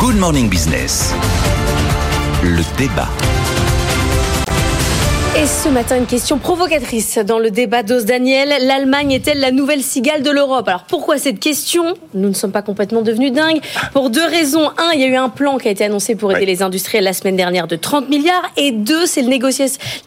Good Morning Business. Le débat. Et ce matin, une question provocatrice dans le débat d'Os Daniel. L'Allemagne est-elle la nouvelle cigale de l'Europe? Alors pourquoi cette question? Nous ne sommes pas complètement devenus dingues. Pour deux raisons. Un, il y a eu un plan qui a été annoncé pour aider Ouais. les industriels la semaine dernière de 30 milliards. Et deux, c'est le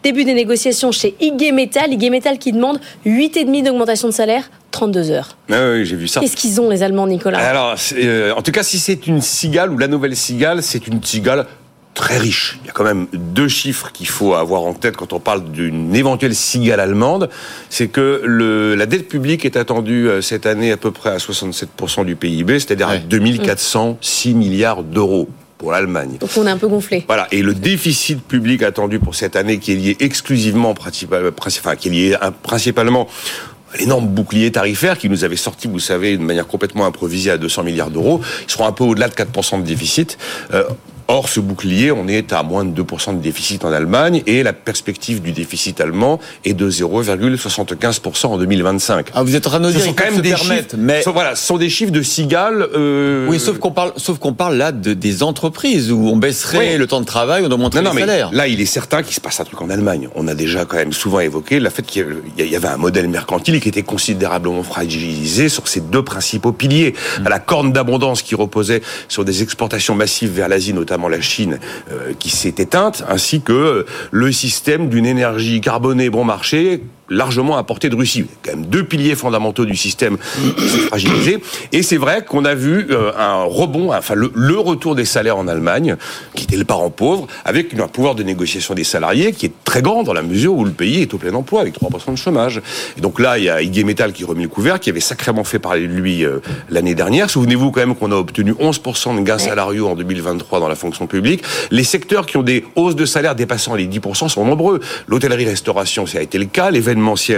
début des négociations chez IG Metall. IG Metall qui demande 8,5 d'augmentation de salaire, 32 heures. Ah oui, j'ai vu ça. Qu'est-ce qu'ils ont les Allemands, Nicolas? Alors, euh, en tout cas, si c'est une cigale ou la nouvelle cigale, c'est une cigale très riche. Il y a quand même deux chiffres qu'il faut avoir en tête quand on parle d'une éventuelle cigale allemande. C'est que le, la dette publique est attendue euh, cette année à peu près à 67% du PIB, c'est-à-dire à Ouais. 2406 milliards d'euros pour l'Allemagne. Donc on est un peu gonflé. Voilà. Et le déficit public attendu pour cette année, qui est lié exclusivement, principal, princi- enfin, qui est lié hein, principalement à l'énorme bouclier tarifaire qui nous avait sorti, vous savez, de manière complètement improvisée à 200 milliards d'euros. Ils seront un peu au-delà de 4% de déficit. Euh, Or, ce bouclier, on est à moins de 2% de déficit en Allemagne et la perspective du déficit allemand est de 0,75% en 2025. Ah, vous êtes en train de dire sont qu'ils quand même se des chiffres, mais ce- voilà, ce sont des chiffres de cigale. euh, oui, sauf qu'on parle, sauf qu'on parle là de, des entreprises où on baisserait Oui. le temps de travail, on augmenterait Non, non, les mais salaires. là, il est certain qu'il se passe un truc en Allemagne. On a déjà quand même souvent évoqué le fait qu'il y avait un modèle mercantile qui était considérablement fragilisé sur ses deux principaux piliers. Mm. À la corne d'abondance qui reposait sur des exportations massives vers l'Asie, notamment la Chine, euh, qui s'est éteinte, ainsi que le système d'une énergie carbonée bon marché largement importée de Russie. Quand même deux piliers fondamentaux du système qui sont fragilisés. Et c'est vrai qu'on a vu euh, un rebond, enfin le, le retour des salaires en Allemagne, qui était le parent pauvre, avec un pouvoir de négociation des salariés qui est très grand dans la mesure où le pays est au plein emploi, avec 3% de chômage. Et donc là, il y a IG Metall qui remet le couvert, qui avait sacrément fait parler de lui euh, l'année dernière. Souvenez-vous quand même qu'on a obtenu 11% de gains salariaux en 2023 dans la fonction publique. Les secteurs qui ont des hausses de salaire dépassant les 10% sont nombreux. L'hôtellerie-restauration, ça a été le cas.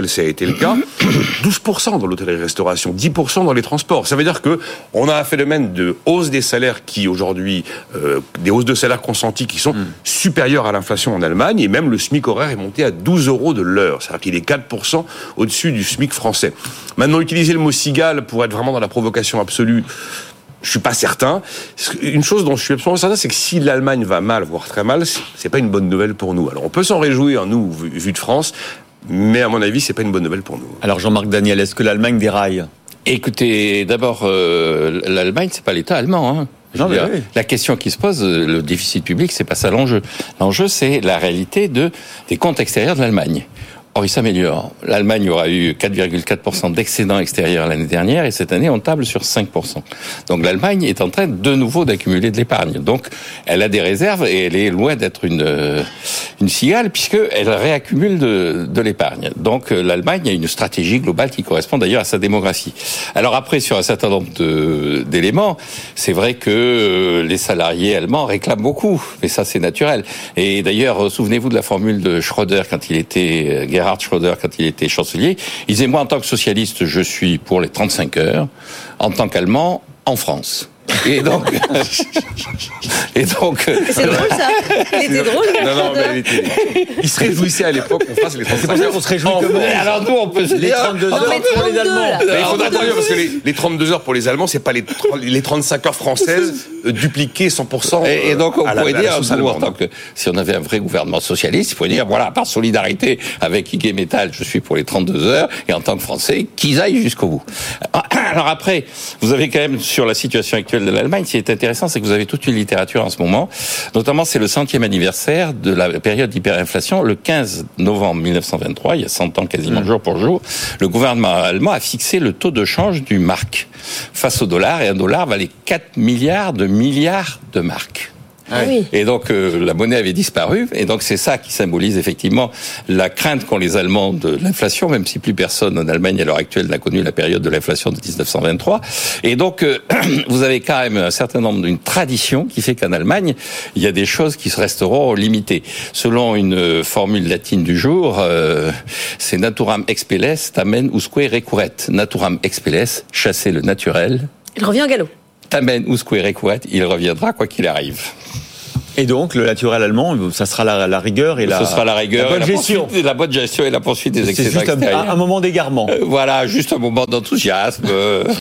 Ça a été le cas. 12% dans l'hôtellerie-restauration, 10% dans les transports. Ça veut dire que on a un phénomène de hausse des salaires qui aujourd'hui, euh, des hausses de salaires consenties qui sont supérieures à l'inflation en Allemagne et même le SMIC horaire est monté à 12 euros de l'heure. C'est-à-dire qu'il est 4% au-dessus du SMIC français. Maintenant, utiliser le mot cigale pour être vraiment dans la provocation absolue, je suis pas certain. Une chose dont je suis absolument certain, c'est que si l'Allemagne va mal, voire très mal, c'est- pas une bonne nouvelle pour nous. Alors on peut s'en réjouir, nous, vu de France, mais à mon avis, c'est pas une bonne nouvelle pour nous. Alors Jean-Marc Daniel, est-ce que l'Allemagne déraille? Écoutez, d'abord, euh, l'Allemagne, c'est pas l'État allemand. Hein. Non, mais oui. La question qui se pose, euh, le déficit public, c'est pas ça l'enjeu. L'enjeu, c'est la réalité de des comptes extérieurs de l'Allemagne. Or, il s'améliore. L'Allemagne aura eu 4,4% d'excédent extérieur l'année dernière et cette année, on table sur 5%. Donc, l'Allemagne est en train de nouveau d'accumuler de l'épargne. Donc, elle a des réserves et elle est loin d'être une, euh, une cigale puisqu'elle réaccumule de, l'épargne. Donc, euh, l'Allemagne a une stratégie globale qui correspond d'ailleurs à sa démographie. Alors après, sur un certain nombre d'éléments, c'est vrai que euh, les salariés allemands réclament beaucoup, mais ça c'est naturel. Et d'ailleurs, souvenez-vous de la formule de Schröder quand il était euh, Gerhard Schröder quand il était chancelier. Il disait moi en tant que socialiste, je suis pour les 35 heures. En tant qu'allemand, en France. Et donc, et donc, euh, C'est drôle ça. Il était drôle. Non, non, mais il, était- il se réjouissait à l'époque qu'on fasse les 35 heures. On se réjouit Oh, alors nous on peut se les dire 32 Non, heures pour les 32, Allemands. Mais il faudra dire parce que les, les 32 heures pour les Allemands, c'est pas les, 30 les 35 heures françaises euh, dupliquées 100%. Et, et donc, on la- pourrait la dire, nous, en tant que, si on avait un vrai gouvernement socialiste, il pourrait dire, voilà, par solidarité avec IG Metall, je suis pour les 32 heures, et en tant que Français, qu'ils aillent jusqu'au bout. Alors après, vous avez quand même, sur la situation actuelle de l'Allemagne, ce qui est intéressant, c'est que vous avez toute une littérature en ce moment, notamment c'est le centième anniversaire de la période d'hyperinflation, le 15 novembre 1923, il y a 100 ans quasiment jour pour jour, le gouvernement allemand a fixé le taux de change du mark. Face au dollar, et un dollar valait 4 milliards de milliards de marques. Ah oui. Et donc euh, la monnaie avait disparu, et donc c'est ça qui symbolise effectivement la crainte qu'ont les Allemands de l'inflation, même si plus personne en Allemagne à l'heure actuelle n'a connu la période de l'inflation de 1923. Et donc euh, vous avez quand même un certain nombre d'une tradition qui fait qu'en Allemagne il y a des choses qui se resteront limitées. Selon une euh, formule latine du jour, euh, c'est naturam expelles tamen usque recurret. Naturam expelles, chasser le naturel. Il revient au galop. Tamen usque recurret, il reviendra quoi qu'il arrive. Et donc, le naturel allemand, ça sera la, la rigueur et la, Ce sera la rigueur, la et bonne gestion. poursuite- la bonne gestion et la poursuite des C'est excédents juste un, un moment d'égarement. Euh, Voilà, juste un moment d'enthousiasme.